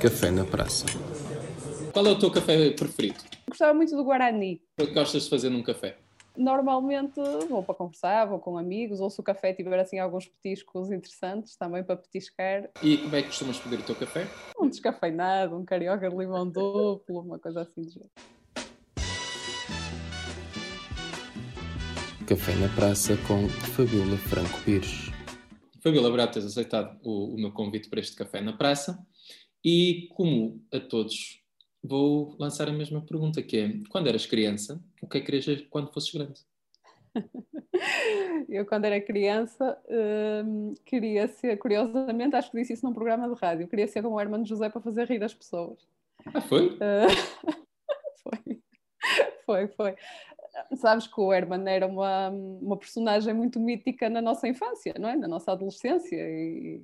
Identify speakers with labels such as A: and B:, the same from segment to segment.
A: Café na praça.
B: Qual é o teu café preferido?
C: Gostava muito do Guarani.
B: O que gostas de fazer num café?
C: Normalmente vou para conversar, vou com amigos, ou se o café tiver assim alguns petiscos interessantes, também para petiscar.
B: E como é que costumas pedir o teu café?
C: Um descafeinado, um carioca de limão duplo, uma coisa assim de jeito.
A: Café na praça com Fabiola Franco Pires.
B: Fabiola, obrigado por teres aceitado o, o meu convite para este café na praça. E como a todos, vou lançar a mesma pergunta, que é, quando eras criança, o que é que querias quando fosses grande?
C: Eu, quando era criança, hum, queria ser, curiosamente, acho que disse isso num programa de rádio, queria ser como o Hermano José para fazer rir as pessoas.
B: Ah, foi?
C: Uh, foi, foi, foi. Sabes que o Herman era uma, uma personagem muito mítica na nossa infância, não é? Na nossa adolescência e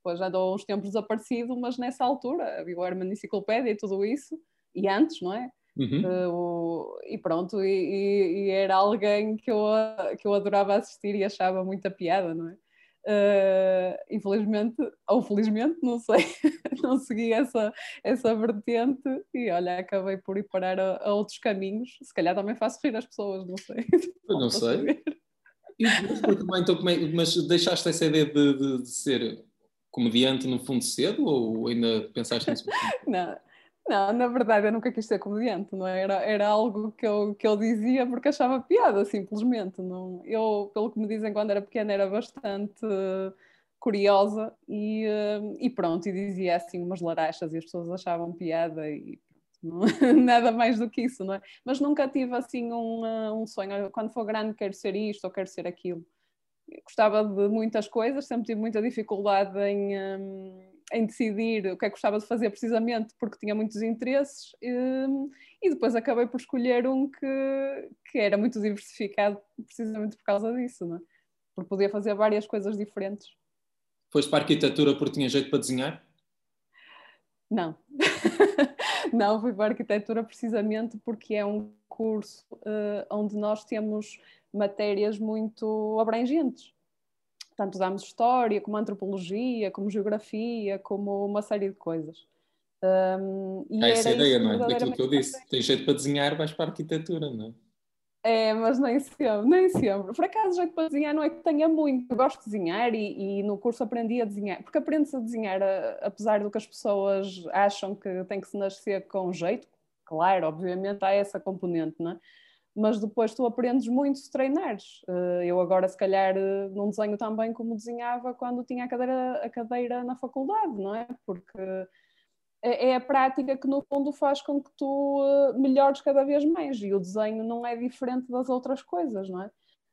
C: depois já andou uns tempos desaparecido, mas nessa altura havia o Herman Enciclopédia e tudo isso, e antes, não é?
B: Uhum.
C: Uh, e pronto, e, e, era alguém que eu, que eu adorava assistir e achava muita piada, não é? Uh, infelizmente, ou felizmente, não sei, não segui essa, essa vertente e olha, acabei por ir parar a, a outros caminhos. Se calhar também faço rir as pessoas, não sei.
B: Eu não sei. E, então, como é, mas deixaste essa ideia de, de, de, ser comediante no fundo cedo ou ainda pensaste nisso?
C: não. Não, na verdade eu nunca quis ser comediante, não é? Era, era algo que eu, que eu dizia porque achava piada, simplesmente. Não, eu, pelo que me dizem, quando era pequena era bastante curiosa e, e pronto, e dizia assim umas larachas e as pessoas achavam piada e não, nada mais do que isso, não é? Mas nunca tive assim um, um sonho, quando for grande quero ser isto ou quero ser aquilo. Gostava de muitas coisas, sempre tive muita dificuldade em... Um, em decidir o que é que gostava de fazer precisamente porque tinha muitos interesses hum, e depois acabei por escolher um que, que era muito diversificado precisamente por causa disso, não é? porque podia fazer várias coisas diferentes.
B: Foste para a arquitetura porque tinha jeito para desenhar?
C: Não, não, fui para a arquitetura precisamente porque é um curso uh, onde nós temos matérias muito abrangentes tanto damos história, como antropologia, como geografia, como uma série de coisas. Um,
B: e é essa a ideia, não é? Daquilo que eu disse. Tem jeito para desenhar, vais para a arquitetura, não é?
C: É, mas nem sempre, nem sempre. Por acaso, jeito para desenhar não é que tenha muito. Eu gosto de desenhar e, e no curso aprendi a desenhar. Porque aprende-se a desenhar, a, apesar do que as pessoas acham que tem que se nascer com jeito. Claro, obviamente há essa componente, não é? Mas depois tu aprendes muito se treinares. Eh, eu agora, se calhar, eh, não desenho tão bem como desenhava quando tinha a cadeira, a cadeira na faculdade, não é? Porque é, é a prática que, no fundo, faz com que tu eh, melhores cada vez mais e o desenho não é diferente das outras coisas, não é?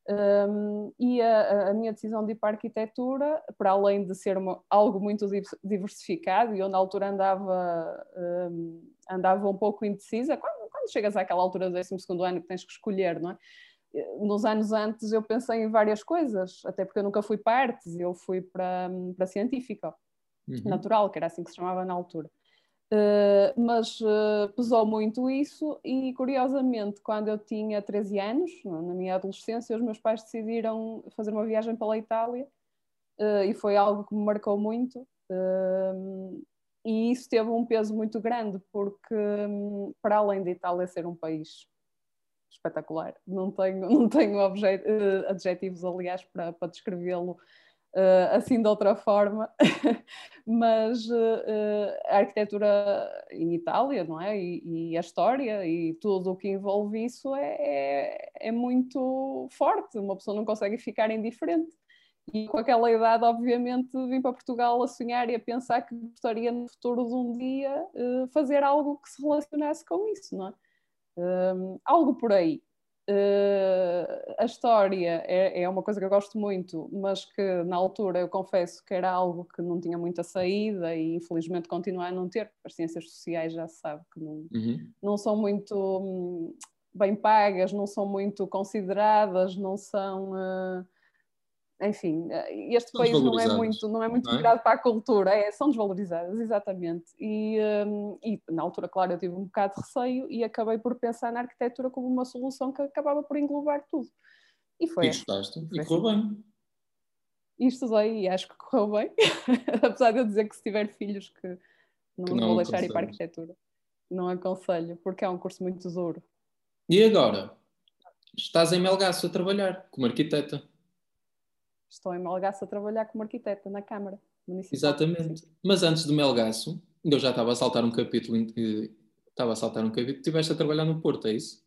C: Um, e a, a, minha decisão de ir para a arquitetura, para além de ser uma, algo muito diversificado, e eu na altura andava, um, andava um pouco indecisa, quando, quando chegas àquela altura do 12 ano que tens que escolher, não é? Nos anos antes eu pensei em várias coisas, até porque eu nunca fui para artes, eu fui para, para científica, uhum. natural, que era assim que se chamava na altura. Uh, mas uh, pesou muito isso e curiosamente quando eu tinha 13 anos, na minha adolescência, os meus pais decidiram fazer uma viagem pela Itália uh, e foi algo que me marcou muito e isso teve um peso muito grande porque um, para além da Itália ser um país espetacular, não tenho, não tenho adjetivos aliás para, para descrevê-lo uh, assim de outra forma, mas uh, a arquitetura em Itália, não é? E, e, a história e tudo o que envolve isso é, é, é muito forte, uma pessoa não consegue ficar indiferente. E com aquela idade, obviamente, vim para Portugal a sonhar e a pensar que gostaria no futuro de um dia fazer algo que se relacionasse com isso, não é? Um, algo por aí. Uh, a história é, é, uma coisa que eu gosto muito, mas que na altura eu confesso que era algo que não tinha muita saída e infelizmente continua a não ter, as ciências sociais já se sabe que não, uhum. não são muito hum, bem pagas, não são muito consideradas, não são. Uh, enfim, eh, este país não é muito, não é muito não é? virado para a cultura, é, são desvalorizadas, exatamente. E, um, e, na altura, claro, eu tive um bocado de receio e acabei por pensar na arquitetura como uma solução que acabava por englobar tudo.
B: E foi. E gostaste, e correu assim. bem.
C: E estudei e acho que correu bem, apesar de eu dizer que se tiver filhos que Não, não vou deixar ir para a arquitetura. Não aconselho, porque é um curso muito duro.
B: E agora? Estás em Melgaço a trabalhar como arquiteta.
C: Estou em Melgaço a trabalhar como arquiteta na Câmara
B: Municipal. Exatamente. Mas antes de Melgaço, eu já estava a saltar um capítulo, estava a saltar um capítulo, estiveste a trabalhar no Porto, é isso?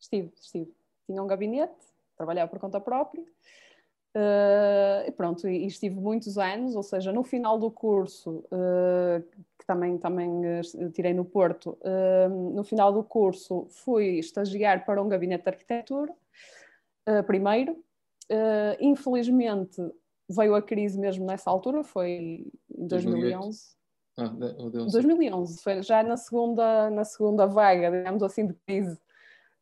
C: Estive, estive. Tinha um gabinete, trabalhava por conta própria. Uh, e pronto, e, estive muitos anos, ou seja, no final do curso, uh, que também, também uh, tirei no Porto, no final do curso fui estagiar para um gabinete de arquitetura, primeiro. Infelizmente veio a crise mesmo nessa altura, foi em 2011. Ah, 2011, foi já na segunda, na segunda vaga, digamos assim, de crise.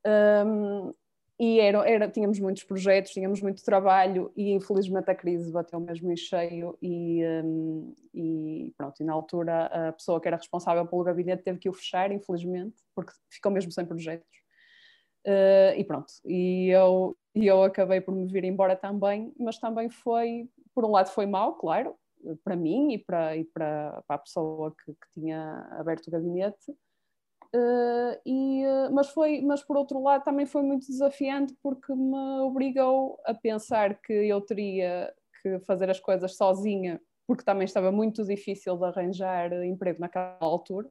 C: Um, e era, era, tínhamos muitos projetos, tínhamos muito trabalho e infelizmente a crise bateu mesmo em cheio e, um, e pronto, e na altura a pessoa que era responsável pelo gabinete teve que o fechar, infelizmente, porque ficou mesmo sem projetos. Uh, e pronto, e eu, e eu acabei por me vir embora também, mas também foi, por um lado foi mau, claro, para mim e para, e para, para a pessoa que, que tinha aberto o gabinete, Uh, e, uh, mas, foi, mas por outro lado também foi muito desafiante porque me obrigou a pensar que eu teria que fazer as coisas sozinha, porque também estava muito difícil de arranjar emprego naquela altura.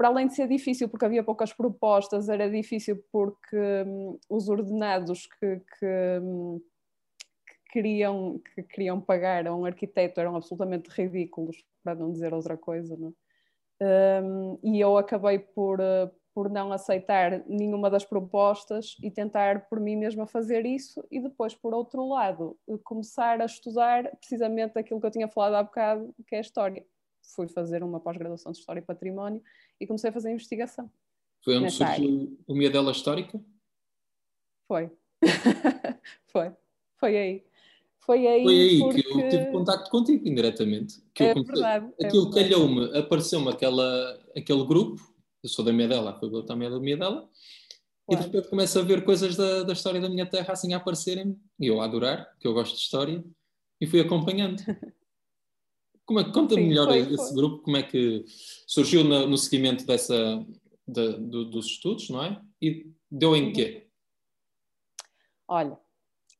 C: Para além de ser difícil porque havia poucas propostas, era difícil porque um, os ordenados que, que, um, que, queriam, que queriam pagar a um arquiteto eram absolutamente ridículos, para não dizer outra coisa. Não? É? um, e eu acabei por, uh, por não aceitar nenhuma das propostas e tentar por mim mesma fazer isso e depois, por outro lado, começar a estudar precisamente aquilo que eu tinha falado há bocado, que é a história. Fui fazer uma pós-graduação de História e Património e comecei a fazer investigação.
B: Foi onde surgiu o Miadela Histórica?
C: Foi. Foi. Foi aí. Foi aí,
B: Foi aí porque... que eu tive contacto contigo indiretamente. Que
C: é
B: eu
C: comecei, verdade.
B: É aquilo é calhou-me, apareceu-me aquele grupo, eu sou da Miedela, foi eu também da Miedela, e de repente começo a ver coisas da, da história da minha terra assim a aparecerem, e eu a adorar, que eu gosto de história, e fui acompanhando. Como é, conta-me melhor foi, esse foi. grupo, como é que surgiu no, no seguimento dessa, de, do, dos estudos, não é? E deu em uhum. quê?
C: Olha,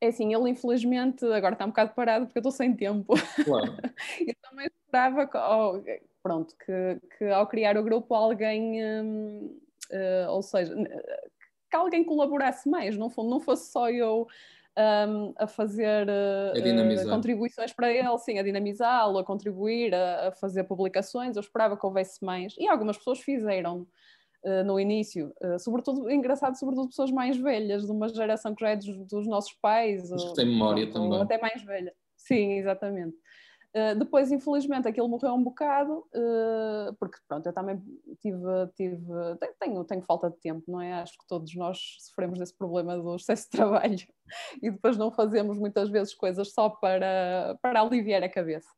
C: é assim, ele infelizmente agora está um bocado parado porque eu estou sem tempo.
B: Claro.
C: eu também esperava que, oh, pronto, que, que, ao criar o grupo alguém, hum, uh, ou seja, que alguém colaborasse mais, não, não fosse só eu um, a fazer uh, contribuições para ele, sim, a dinamizá-lo, a contribuir, a, a, fazer publicações. Eu esperava que houvesse mais e algumas pessoas fizeram. Uh, no início, uh, sobretudo, engraçado, sobretudo pessoas mais velhas, de uma geração que já é dos, dos nossos pais,
B: Os que têm memória ou, também.
C: Ou até mais velha. Sim, exatamente. Uh, depois, infelizmente, aquilo morreu um bocado, porque pronto, eu também tive, tive tenho, tenho falta de tempo, não é? Acho que todos nós sofremos desse problema do excesso de trabalho e depois não fazemos muitas vezes coisas só para, para aliviar a cabeça.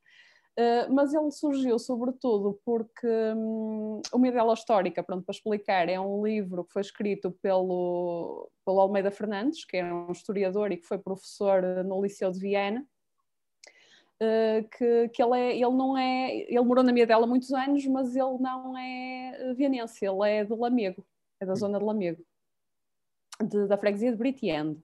C: Uh, mas ele surgiu sobretudo porque um, uma ideia histórica, pronto, para explicar, é um livro que foi escrito pelo, pelo Almeida Fernandes, que é um historiador e que foi professor no Liceu de Viena, uh, que, que ele, é, ele não é, ele morou na Miedela há muitos anos, mas ele não é vienense, ele é de Lamego, é da zona de Lamego, de, da freguesia de Britiande.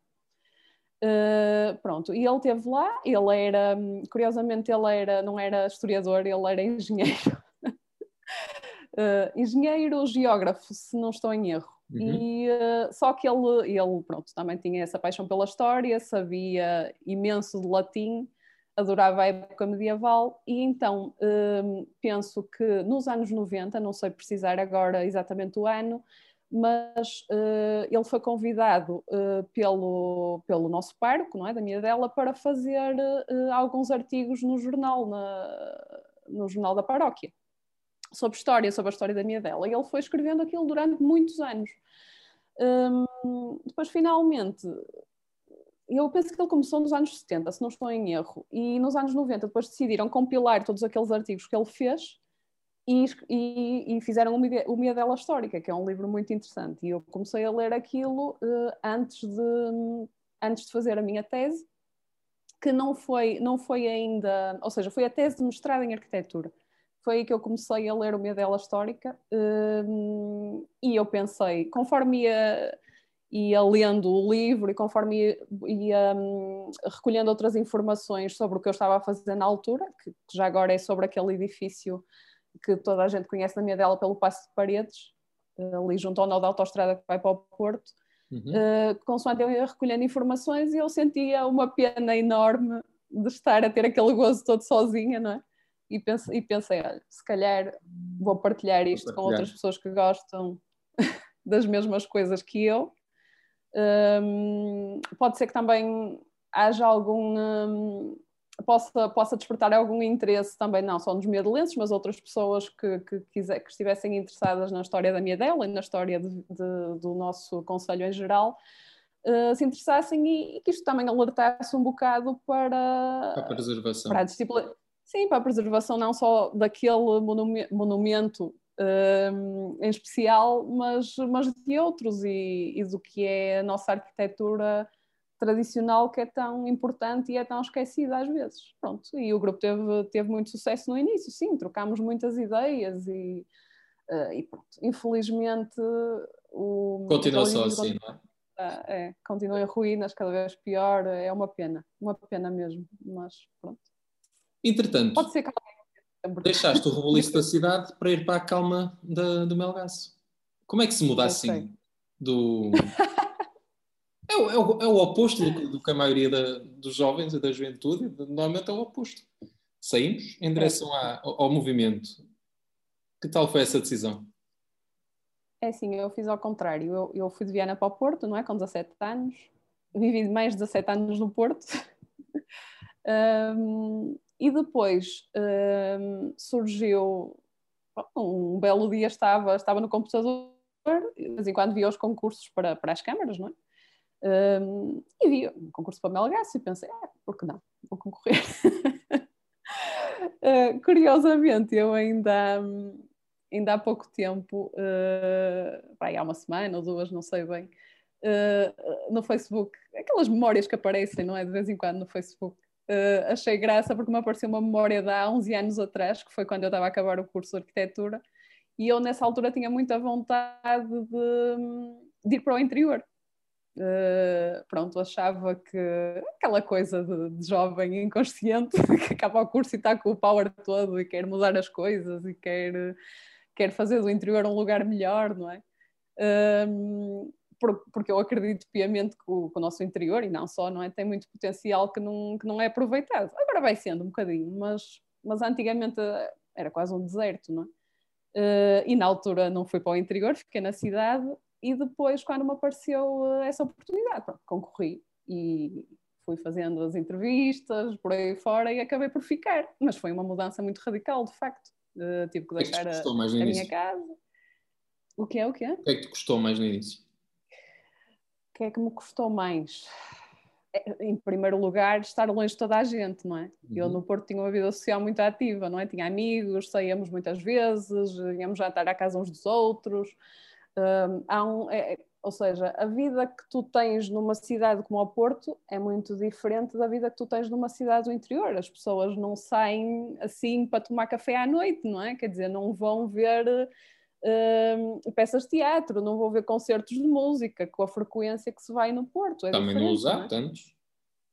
C: Uh, pronto, e ele teve lá, ele era, curiosamente, ele era, não era historiador, ele era engenheiro. uh, engenheiro, geógrafo, se não estou em erro. Uhum. E, uh, só que ele, ele, pronto, também tinha essa paixão pela história, sabia imenso de latim, adorava a época medieval, e então penso que nos anos 90, não sei precisar agora exatamente o ano, mas uh, ele foi convidado uh, pelo, pelo nosso parco, não é, da minha dela, para fazer uh, alguns artigos no jornal, na, no jornal da paróquia, sobre história, sobre a história da minha dela. E ele foi escrevendo aquilo durante muitos anos. Um, depois, finalmente, eu penso que ele começou nos anos 70, se não estou em erro, e nos anos 90 depois decidiram compilar todos aqueles artigos que ele fez e, e, e, fizeram o Miadela Histórica, que é um livro muito interessante. E eu comecei a ler aquilo uh, antes, de, antes de fazer a minha tese, que não foi, não foi ainda, ou seja, foi a tese de mestrado em arquitetura, foi aí que eu comecei a ler o Minha Dela Histórica um, e eu pensei, conforme ia, ia lendo o livro e conforme ia, ia um, recolhendo outras informações sobre o que eu estava a fazer na altura, que, que, já agora é sobre aquele edifício que toda a gente conhece na Minha Dela pelo Passo de Paredes, ali junto ao nó da autostrada que vai para o Porto, uhum. uh, consoante eu ia recolhendo informações e eu sentia uma pena enorme de estar a ter aquele gozo todo sozinha, não é? E pensei, e pensei olha, se calhar vou partilhar isto vou partilhar. com outras pessoas que gostam das mesmas coisas que eu. Um, pode ser que também haja algum um, possa, possa despertar algum interesse também, não só nos medelenses, mas outras pessoas que, que, quiser, que estivessem interessadas na história da Miedela e na história de, de, do nosso Conselho em geral, uh, se interessassem e, e, que isto também alertasse um bocado para,
B: para a preservação.
C: Para a disciplina, sim, para a preservação não só daquele monumento, em especial, mas, mas de outros e, e do que é a nossa arquitetura tradicional que é tão importante e é tão esquecida às vezes. Pronto, e o grupo teve, teve muito sucesso no início, sim, trocámos muitas ideias e, uh, e pronto. Infelizmente o.
B: Continua só assim, não é?
C: É, continua em ruínas, cada vez pior, é uma pena, uma pena mesmo, mas pronto.
B: Entretanto,
C: Pode ser que
B: deixaste o rebuliço da cidade para ir para a calma da, do Melgaço. Como é que se muda assim do, é o, é o, é o oposto do, do, que a maioria da, dos jovens e da juventude, normalmente é o oposto. Saímos em direção à, ao, ao movimento. Que tal foi essa decisão?
C: É assim, eu fiz ao contrário. Eu, eu, fui de Viana para o Porto, não é? Com 17 anos. Vivi mais de 17 anos no Porto. um, e depois um, surgiu um belo dia estava, estava no computador, de vez em quando via os concursos para, para as câmaras, não é? Um, e vi um concurso para Melgaço e pensei, ah, por que não? Vou concorrer. uh, curiosamente, eu ainda, ainda há pouco tempo, uh, vai, há uma semana ou duas, não sei bem, uh, no Facebook, aquelas memórias que aparecem, não é? De vez em quando no Facebook. Uh, achei graça porque me apareceu uma memória de há 11 anos atrás, que foi quando eu estava a acabar o curso de arquitetura, e eu nessa altura tinha muita vontade de, de ir para o interior. Uh, pronto, achava que aquela coisa de, de, jovem inconsciente que acaba o curso e está com o power todo e quer mudar as coisas e quer, quer fazer do interior um lugar melhor, não é? Uh, porque eu acredito piamente que o, que o, nosso interior, e não só, não é? Tem muito potencial que não, que não é aproveitado. Agora vai sendo um bocadinho, mas, mas antigamente era quase um deserto, não é? Uh, e na altura não fui para o interior, fiquei na cidade e depois, quando me apareceu eh, essa oportunidade, pronto, concorri e fui fazendo as entrevistas por aí fora e acabei por ficar. Mas foi uma mudança muito radical, de facto. Uh, tive que deixar
B: que
C: a, a minha casa. O que é? O que é?
B: O que é que te custou mais no início?
C: O que é que me custou mais? É, em primeiro lugar, estar longe de toda a gente, não é? Uhum. Eu no Porto tinha uma vida social muito ativa, não é? Tinha amigos, saíamos muitas vezes, íamos jantar à casa uns dos outros. Um, há um, é, ou seja, a vida que tu tens numa cidade como o Porto é muito diferente da vida que tu tens numa cidade do interior. As pessoas não saem assim para tomar café à noite, não é? Quer dizer, não vão ver uh, peças de teatro, não vão ver concertos de música com a frequência que se vai no Porto. É
B: Também não usar é? tantos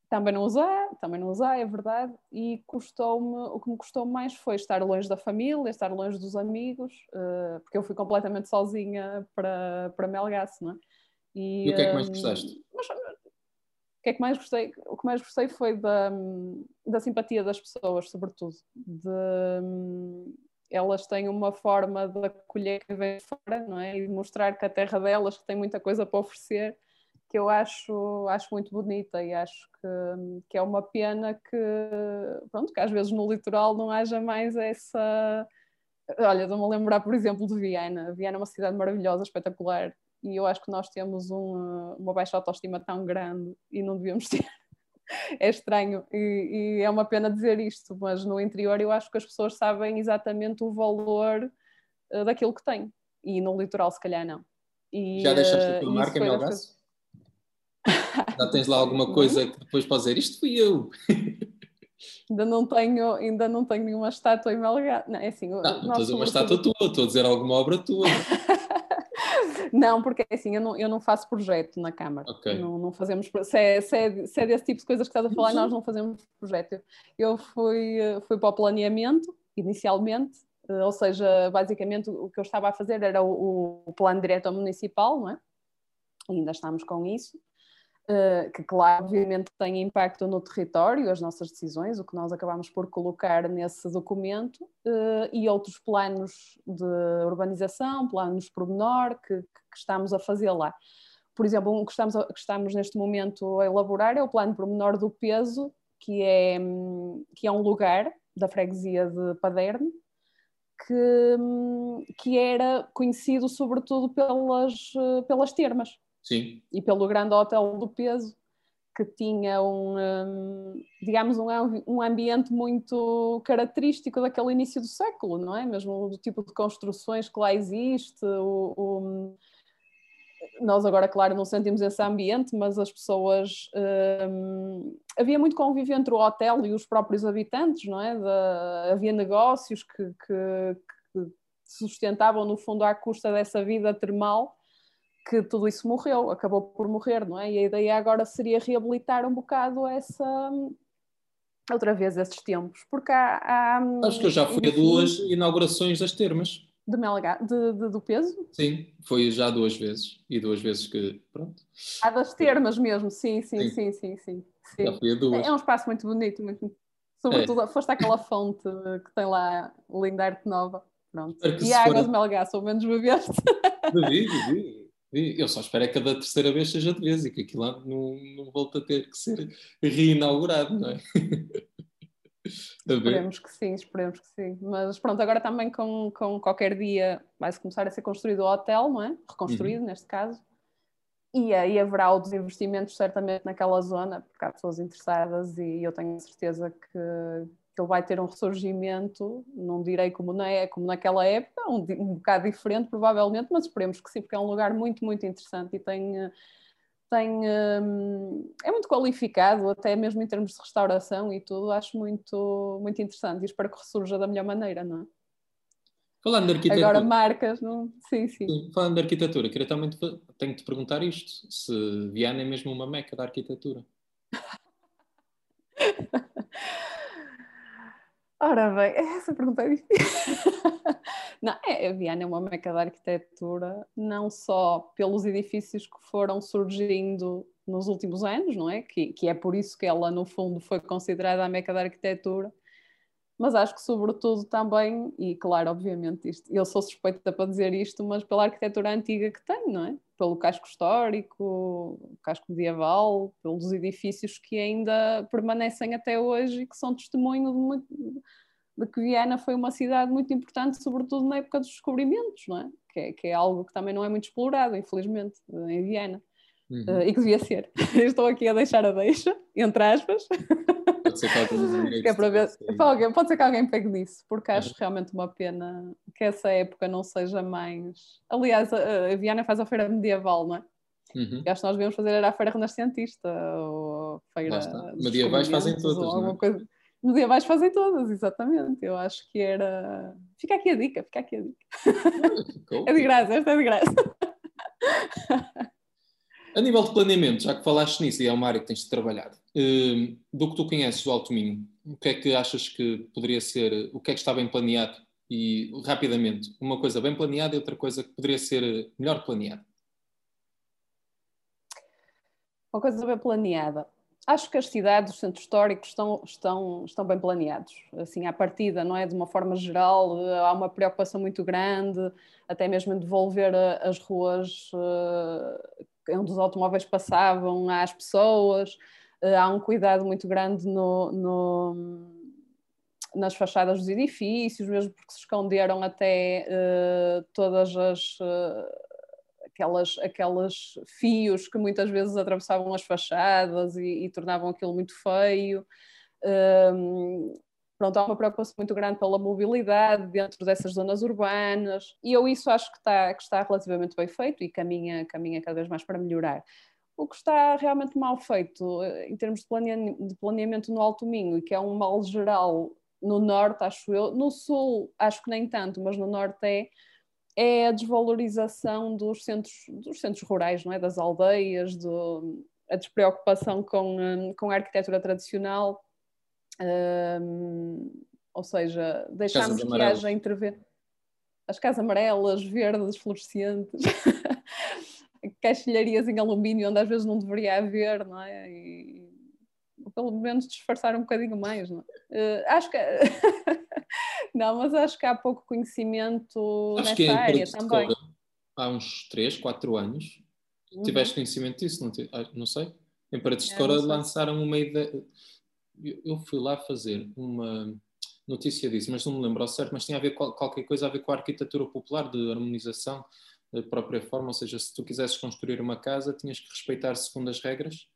C: também não usei, também não usei, é verdade, e custou-me, o que me custou mais foi estar longe da família, estar longe dos amigos, uh, porque eu fui completamente sozinha para, para Melgaço, não é?
B: E, e o que é que mais gostaste?
C: Mas, o que é que mais gostei? O que mais gostei foi da, da simpatia das pessoas, sobretudo. De, elas têm uma forma de acolher quem vem fora, não é? E de mostrar que a terra delas que tem muita coisa para oferecer que eu acho, acho muito bonita e acho que, que é uma pena que, pronto, que às vezes no litoral não haja mais essa. Olha, estou-me a lembrar, por exemplo, de Viana. Viana é uma cidade maravilhosa, espetacular, e eu acho que nós temos um, uma baixa autoestima tão grande e não devíamos ter. é estranho e, e, é uma pena dizer isto, mas no interior eu acho que as pessoas sabem exatamente o valor uh, daquilo que têm e no litoral, se calhar, não.
B: E, Já deixaste a tua uh, marca, Melgaço? Já tens lá alguma coisa que depois podes dizer, isto fui eu.
C: Ainda não tenho, ainda não tenho nenhuma estátua em Melgar. Não, é assim,
B: não, não estou a dizer uma estátua tua, estou a dizer alguma obra tua.
C: Não, porque é assim, eu não, eu não faço projeto na Câmara.
B: Okay.
C: Não, não fazemos, se é, se, é, se é desse tipo de coisas que estás a falar, nós não fazemos projeto. Eu fui, fui para o planeamento, inicialmente, eh, ou seja, basicamente o que eu estava a fazer era o, o plano diretor municipal, não é? E ainda estamos com isso. Uh, que, claro, obviamente tem impacto no território, as nossas decisões, o que nós acabamos por colocar nesse documento, uh, e outros planos de urbanização, planos pormenor, que, que estamos a fazer lá. Por exemplo, um que estamos, a, que estamos neste momento a elaborar é o plano pormenor do peso, que é, que é um lugar da freguesia de Paderno, que, que era conhecido sobretudo pelas, pelas termas
B: Sim.
C: E pelo grande hotel do peso, que tinha um, um digamos, um, um ambiente muito característico daquele início do século, não é? Mesmo do tipo de construções que lá existe, o, o nós agora, claro, não sentimos esse ambiente, mas as pessoas. Um, havia muito convívio entre o hotel e os próprios habitantes, não é? Havia negócios que, que, que, sustentavam, no fundo, à custa dessa vida termal que tudo isso morreu, acabou por morrer, não é? E a ideia agora seria reabilitar um bocado essa outra vez esses tempos, porque há, há
B: acho que eu já fui a duas inaugurações das termas
C: de Melgar, de, de, do peso?
B: Sim, foi já duas vezes e duas vezes que pronto.
C: Ah, das termas mesmo, sim, sim, sim, sim, sim. sim.
B: Já fui a duas.
C: É, é um espaço muito bonito, muito sobretudo é. foste aquela fonte que tem lá linda arte nova. Pronto. E a água de Melgar, sou menos bebeste.
B: Bebi, bebi. Eu só espero é que a da terceira vez seja de vez e que aquilo não, não volte a ter que ser reinaugurado, não é?
C: esperemos que sim, esperemos que sim. Mas pronto, agora também com, com qualquer dia vai-se começar a ser construído o hotel, não é? Reconstruído uhum. neste caso. E aí haverá outros investimentos certamente naquela zona, porque há pessoas interessadas e eu tenho certeza que que ele vai ter um ressurgimento, não direi como, na, é, como naquela época, um, um bocado diferente provavelmente, mas esperemos que sim, porque é um lugar muito, muito interessante e tem, tem, hum, é muito qualificado, até mesmo em termos de restauração e tudo, acho muito, muito interessante e espero que ressurja da melhor maneira, não é?
B: Falando de arquitetura.
C: Agora marcas, não? Sim, sim.
B: sim falando de arquitetura, queria também te, tenho que te perguntar isto: se Viana é mesmo uma meca da arquitetura.
C: Ora bem, essa pergunta é difícil. não, é, a Viana é uma meca da arquitetura, não só pelos edifícios que foram surgindo nos últimos anos, não é? Que, que é por isso que ela, no fundo, foi considerada a meca da arquitetura, mas acho que, sobretudo, também, e claro, obviamente, isto, eu sou suspeita para dizer isto, mas pela arquitetura antiga que tem, não é? Pelo casco histórico, casco medieval, pelos edifícios que ainda permanecem até hoje e que são testemunho de, muito, de que Viena foi uma cidade muito importante, sobretudo na época dos descobrimentos, não é? Que, é? que é algo que também não é muito explorado, infelizmente, em Viena. Uhum. Uh, e que devia ser. Estou aqui a deixar a deixa, entre aspas.
B: Pode ser que alguém,
C: é para ver, alguém, pode ser que alguém pegue nisso, porque acho uhum. realmente uma pena que essa época não seja mais. Aliás, a, a Viana faz a feira medieval, não é? Uhum. acho que nós devíamos fazer era a feira renascentista ou a feira.
B: Medievais fazem todas. É? coisa...
C: Medievais fazem todas, exatamente. Eu acho que era. Fica aqui a dica, fica aqui a dica. é de graça, esta é de graça.
B: A nível de planeamento, já que falaste nisso e é uma área que tens de trabalhar, uh, do que tu conheces do Alto Minho, o que é que achas que poderia ser, o que é que está bem planeado? E rapidamente, uma coisa bem planeada e outra coisa que poderia ser melhor planeada.
C: Uma coisa bem planeada. Acho que as cidades, os centros históricos estão, estão, estão bem planeados. Assim, à partida, não é? De uma forma geral, há uma preocupação muito grande, até mesmo em devolver eh, as ruas uh, onde os automóveis passavam às pessoas, eh, há um cuidado muito grande no, no, nas fachadas dos edifícios, mesmo porque se esconderam até uh, todas as uh, aquelas, aquelas fios que muitas vezes atravessavam as fachadas e, e tornavam aquilo muito feio. Ehm, pronto, há uma preocupação muito grande pela mobilidade dentro dessas zonas urbanas e eu isso acho que está, que está relativamente bem feito e caminha, caminha cada vez mais para melhorar. O que está realmente mal feito eh, em termos de planeamento, de planeamento no Alto Minho, que é um mal geral no Norte, acho eu, no Sul acho que nem tanto, mas no Norte é, é a desvalorização dos centros, dos centros rurais, não é? das aldeias, do, a despreocupação com, hum, com a arquitetura tradicional, um, ou seja, deixamos que haja intervenção. As casas amarelas, verdes, fluorescentes, caixilharias em alumínio, onde às vezes não deveria haver, não é? E, pelo menos disfarçar um bocadinho mais, não é? Uh, acho que. não, mas acho que há pouco conhecimento acho nessa área também.
B: há uns 3, 4 anos, uhum. tiveste conhecimento disso, não, te, ah, não sei? Em Paredes de é, Cora lançaram uma ideia. Eu fui lá fazer uma notícia disso, mas não me lembro ao certo, mas tinha a ver com qualquer coisa a ver com a arquitetura popular, de harmonização da própria forma, ou seja, se tu quisesses construir uma casa, tinhas que respeitar segundo as regras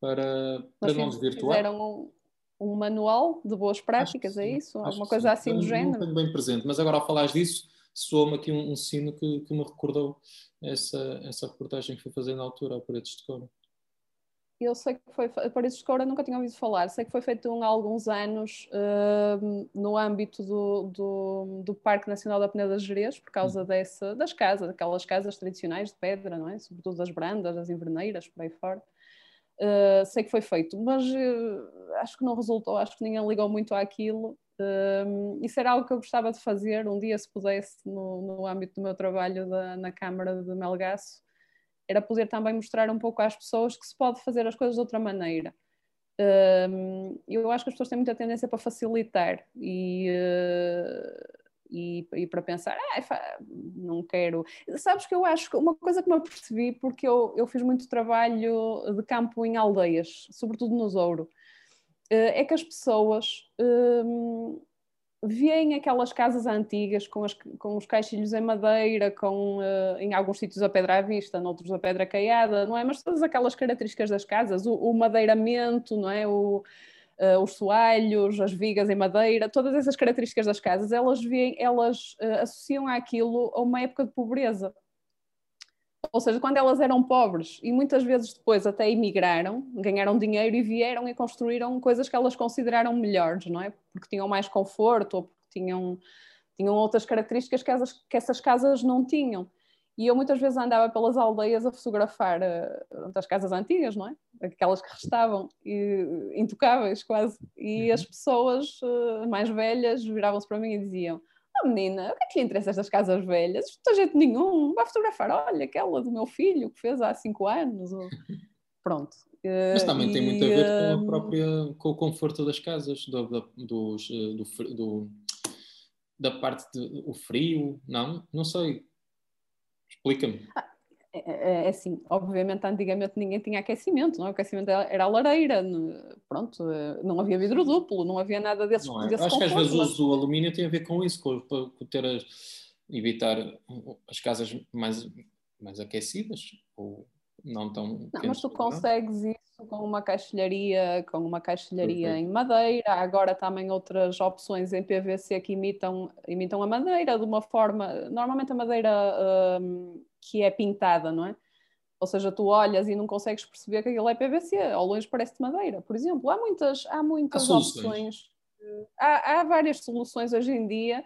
B: para, para não desvirtuar.
C: Fizeram um, um manual de boas práticas, é isso? Alguma coisa assim do género? Não
B: tenho bem presente, mas agora ao falares disso, soou-me aqui um, um sino que, que, me recordou essa, essa reportagem que fui fazer na altura, a Paredes de Cora
C: eu sei que foi, Paredes de Coura nunca tinha ouvido falar, sei que foi feito há alguns anos uh, no âmbito do, do, do, Parque Nacional da Peneda Jerez, por causa hum. dessa, das casas, daquelas casas tradicionais de pedra, não é? Sobretudo das brandas, das inverneiras, por aí fora. Uh, sei que foi feito, mas uh, acho que não resultou, acho que ninguém ligou muito àquilo. Uh, isso era algo que eu gostava de fazer um dia, se pudesse, no, no âmbito do meu trabalho da, na Câmara de Melgaço, era poder também mostrar um pouco às pessoas que se pode fazer as coisas de outra maneira. Um, eu acho que as pessoas têm muita tendência para facilitar e, uh, e, e, para pensar, ah, não quero. Sabes que eu acho que uma coisa que me apercebi, porque eu, eu fiz muito trabalho de campo em aldeias, sobretudo no Zouro, uh, é que as pessoas. Um, veem aquelas casas antigas com, as, com os caixilhos em madeira, com uh, em alguns sítios a pedra à vista, noutros a pedra caiada, não é? Mas todas aquelas características das casas, o, o madeiramento, não é? O, uh, os soalhos, as vigas em madeira, todas essas características das casas, elas veem, elas uh, associam aquilo a uma época de pobreza. Ou seja, quando elas eram pobres e muitas vezes depois até emigraram, ganharam dinheiro e vieram e construíram coisas que elas consideraram melhores, não é? Porque tinham mais conforto ou porque tinham, tinham outras características que, essas, que essas casas não tinham. E eu muitas vezes andava pelas aldeias a fotografar uh, as casas antigas, não é? Aquelas que restavam, e, intocáveis quase. E uhum. as pessoas uh, mais velhas viravam-se para mim e diziam: Oh, menina, o que é que lhe interessa estas casas velhas? Isto não tem jeito nenhum. Vai fotografar, olha, aquela do meu filho que fez há cinco anos. Ou... Pronto.
B: Mas também e, tem muito a ver com a hum, própria com o conforto das casas, do, do, dos, eh, do, do, da parte do frio, não? Não sei. Explica-me.
C: Ah, é, é, é, assim, obviamente antigamente ninguém tinha aquecimento, não? É? o aquecimento era a lareira, pronto, eh, não havia vidro duplo, não havia nada desse,
B: não é?
C: desse
B: Acho conforto, que às vezes mas... o alumínio tem a ver com isso, com, com ter as, evitar as casas mais, mais aquecidas, ou não tão...
C: Não, mas tu consegues isso com uma caixilharia, com uma caixilharia em madeira, agora também outras opções em PVC que imitam, imitam a madeira de uma forma, normalmente a madeira... Hum, que é pintada, não é? Ou seja, tu olhas e não consegues perceber que aquilo é PVC, ao longe parece de madeira, por exemplo. Há muitas, há muitas há opções. Há, há várias soluções hoje em dia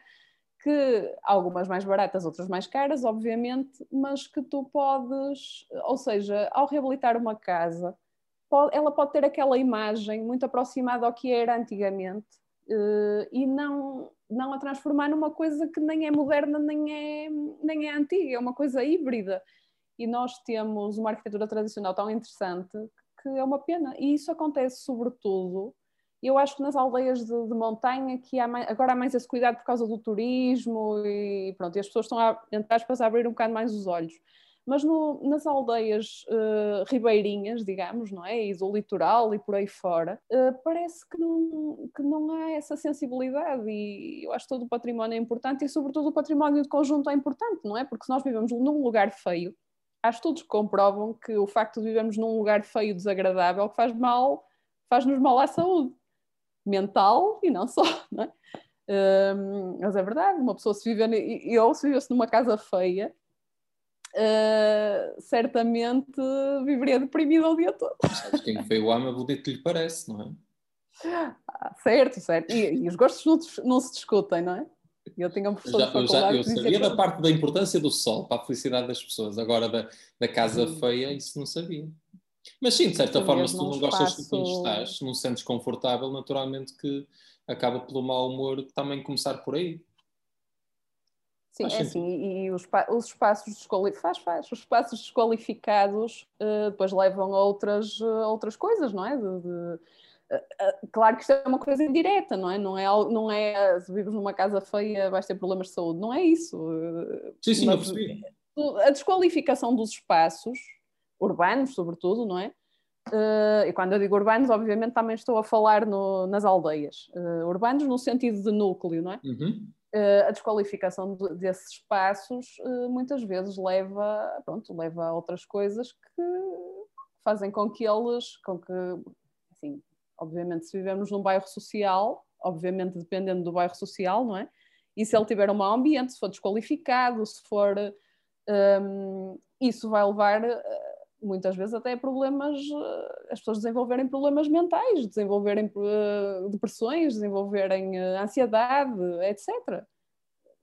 C: que algumas mais baratas, outras mais caras, obviamente, mas que tu podes, ou seja, ao reabilitar uma casa, pode, ela pode ter aquela imagem muito aproximada ao que era antigamente e não não a transformar numa coisa que nem é moderna nem é, nem é antiga, é uma coisa híbrida. E nós temos uma arquitetura tradicional tão interessante que é uma pena. E isso acontece sobretudo, eu acho que nas aldeias de, de montanha que há mais, agora há mais esse cuidado por causa do turismo e pronto, e as pessoas estão a, entre aspas, a abrir um bocado mais os olhos mas no, nas aldeias uh, ribeirinhas, digamos, não é? E do litoral e por aí fora, uh, parece que não, que não há essa sensibilidade e eu acho que todo o património é importante e sobretudo o património de conjunto é importante, não é? Porque se nós vivemos num lugar feio, há estudos que comprovam que o facto de vivermos num lugar feio, desagradável, faz mal, faz-nos mal à saúde mental e não só, não é? Um, mas é verdade, uma pessoa se vive, eu se vivesse numa casa feia, uh, certamente viveria deprimido o dia todo.
B: Sabes quem foi o ama bonito lhe parece, não é?
C: Ah, certo, certo. E, e os gostos não, não, se discutem, não é? Eu tinha um professor
B: já,
C: de faculdade
B: eu, já, eu sabia da parte da importância do sol para a felicidade das pessoas, agora da, da casa hum. feia, isso não sabia. Mas sim, de certa forma, se tu não gostas de onde estás, se não te sentes confortável, naturalmente que acaba pelo mau humor também começar por aí.
C: Sim, é assim, e os, os espaços desqualificados, faz, faz, os espaços desqualificados uh, depois levam a outras, uh, outras coisas, não é? De, de, uh, claro que isto é uma coisa indireta, não é? Não é, não é se vives numa casa feia vais ter problemas de saúde, não é isso.
B: sim, sim, Mas, eu percebi.
C: A desqualificação dos espaços urbanos, sobretudo, não é? Uh, e quando eu digo urbanos, obviamente também estou a falar no, nas aldeias. Uh, urbanos no sentido de núcleo, não é?
B: Uhum.
C: Uh, a desqualificação de, desses espaços muitas vezes leva, pronto, leva a outras coisas que fazem com que eles, com que, assim, obviamente se vivemos num bairro social, obviamente dependendo do bairro social, não é? E se ele tiver um mau ambiente, se for desqualificado, se for... Um, isso vai levar muitas vezes até problemas, eh, as pessoas desenvolverem problemas mentais, desenvolverem eh, depressões, desenvolverem eh, ansiedade, etc.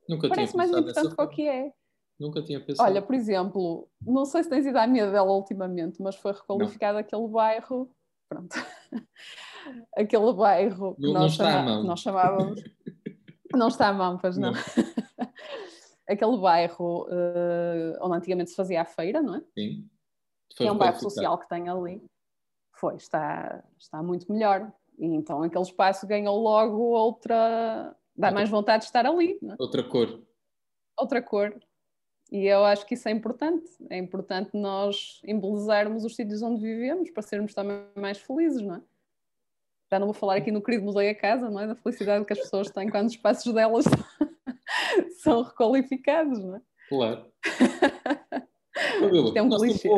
B: Nunca
C: Parece mais importante que o que é.
B: Nunca tinha pensado.
C: Olha, por exemplo, não sei se tens ido à minha dela ultimamente, mas foi requalificado não. aquele bairro. Pronto. aquele bairro
B: não, que nós, chama...
C: nós chamávamos. não está à mão, pois não. não. aquele bairro uh, onde antigamente se fazia a feira, não é?
B: Sim
C: foi é um bairro social que tem ali. Foi, está, está muito melhor. E então aquele espaço ganhou logo outra. dá outra, mais vontade de estar ali. É?
B: Outra cor.
C: Outra cor. E eu acho que isso é importante. É importante nós embelezarmos os sítios onde vivemos para sermos também mais felizes, não é? Já não vou falar aqui no querido Mudei a Casa, não é? Da felicidade que as pessoas têm quando os espaços delas são requalificados, não é?
B: Claro. Isto é um clichê.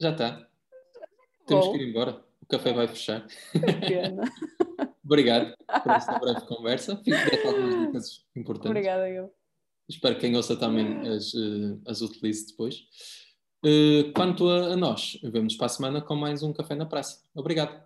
B: Já está. Temos que ir embora. O café vai fechar.
C: Pena.
B: Obrigado por esta breve conversa. Fico de algumas dicas importantes.
C: Obrigada, eu.
B: Espero que quem ouça também as, eh, as utilize depois. Eh, quanto a, a nós, vemos para a semana com mais um Café na Praça. Obrigado.